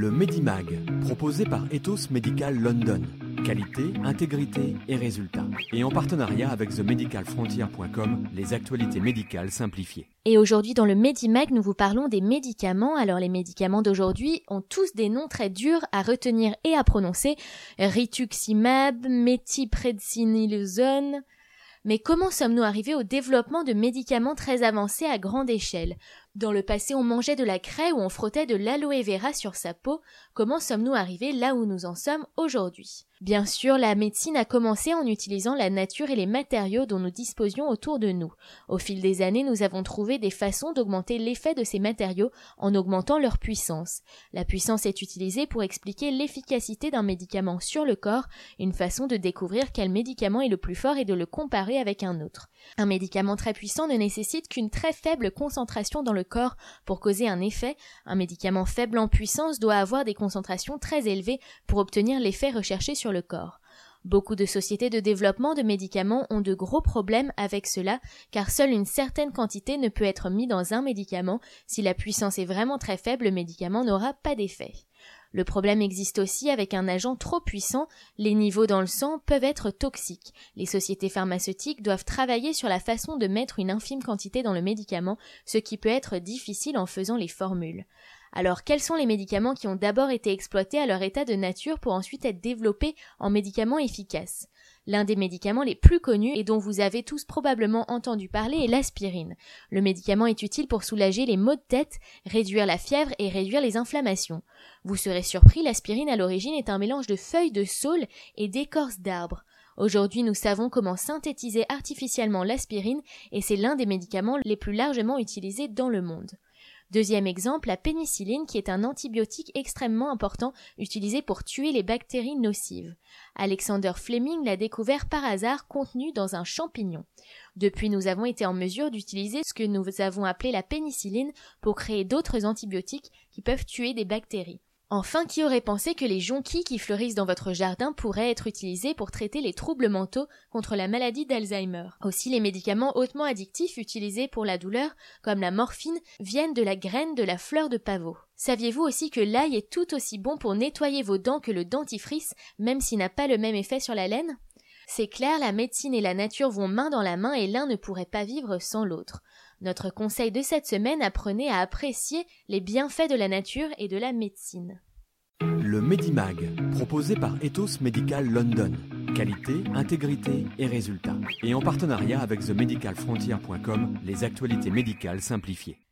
Le Medimag, proposé par Ethos Medical London. Qualité, intégrité et résultats. Et en partenariat avec themedicalfrontier.com, les actualités médicales simplifiées. Et aujourd'hui dans le Medimag, nous vous parlons des médicaments. Alors les médicaments d'aujourd'hui ont tous des noms très durs à retenir et à prononcer. Rituximab, méthylprednisolone, mais comment sommes-nous arrivés au développement de médicaments très avancés à grande échelle? Dans le passé, on mangeait de la craie ou on frottait de l'aloe vera sur sa peau. Comment sommes-nous arrivés là où nous en sommes aujourd'hui? Bien sûr, la médecine a commencé en utilisant la nature et les matériaux dont nous disposions autour de nous. Au fil des années, nous avons trouvé des façons d'augmenter l'effet de ces matériaux en augmentant leur puissance. La puissance est utilisée pour expliquer l'efficacité d'un médicament sur le corps, une façon de découvrir quel médicament est le plus fort et de le comparer avec un autre. Un médicament très puissant ne nécessite qu'une très faible concentration dans le corps pour causer un effet. Un médicament faible en puissance doit avoir des concentrations très élevées pour obtenir l'effet recherché sur le corps. Beaucoup de sociétés de développement de médicaments ont de gros problèmes avec cela, car seule une certaine quantité ne peut être mise dans un médicament. Si la puissance est vraiment très faible, le médicament n'aura pas d'effet. Le problème existe aussi avec un agent trop puissant, les niveaux dans le sang peuvent être toxiques. Les sociétés pharmaceutiques doivent travailler sur la façon de mettre une infime quantité dans le médicament, ce qui peut être difficile en faisant les formules. Alors quels sont les médicaments qui ont d'abord été exploités à leur état de nature pour ensuite être développés en médicaments efficaces? L'un des médicaments les plus connus et dont vous avez tous probablement entendu parler est l'aspirine. Le médicament est utile pour soulager les maux de tête, réduire la fièvre et réduire les inflammations. Vous serez surpris, l'aspirine à l'origine est un mélange de feuilles de saule et d'écorce d'arbres. Aujourd'hui, nous savons comment synthétiser artificiellement l'aspirine et c'est l'un des médicaments les plus largement utilisés dans le monde. Deuxième exemple, la pénicilline qui est un antibiotique extrêmement important utilisé pour tuer les bactéries nocives. Alexander Fleming l'a découvert par hasard contenu dans un champignon. Depuis, nous avons été en mesure d'utiliser ce que nous avons appelé la pénicilline pour créer d'autres antibiotiques qui peuvent tuer des bactéries. Enfin, qui aurait pensé que les jonquilles qui fleurissent dans votre jardin pourraient être utilisées pour traiter les troubles mentaux contre la maladie d'Alzheimer? Aussi, les médicaments hautement addictifs utilisés pour la douleur, comme la morphine, viennent de la graine de la fleur de pavot. Saviez-vous aussi que l'ail est tout aussi bon pour nettoyer vos dents que le dentifrice, même s'il n'a pas le même effet sur la laine? C'est clair, la médecine et la nature vont main dans la main et l'un ne pourrait pas vivre sans l'autre. Notre conseil de cette semaine apprenait à apprécier les bienfaits de la nature et de la médecine. Le Medimag, proposé par Ethos Medical London. Qualité, intégrité et résultats. Et en partenariat avec themedicalfrontier.com, les actualités médicales simplifiées.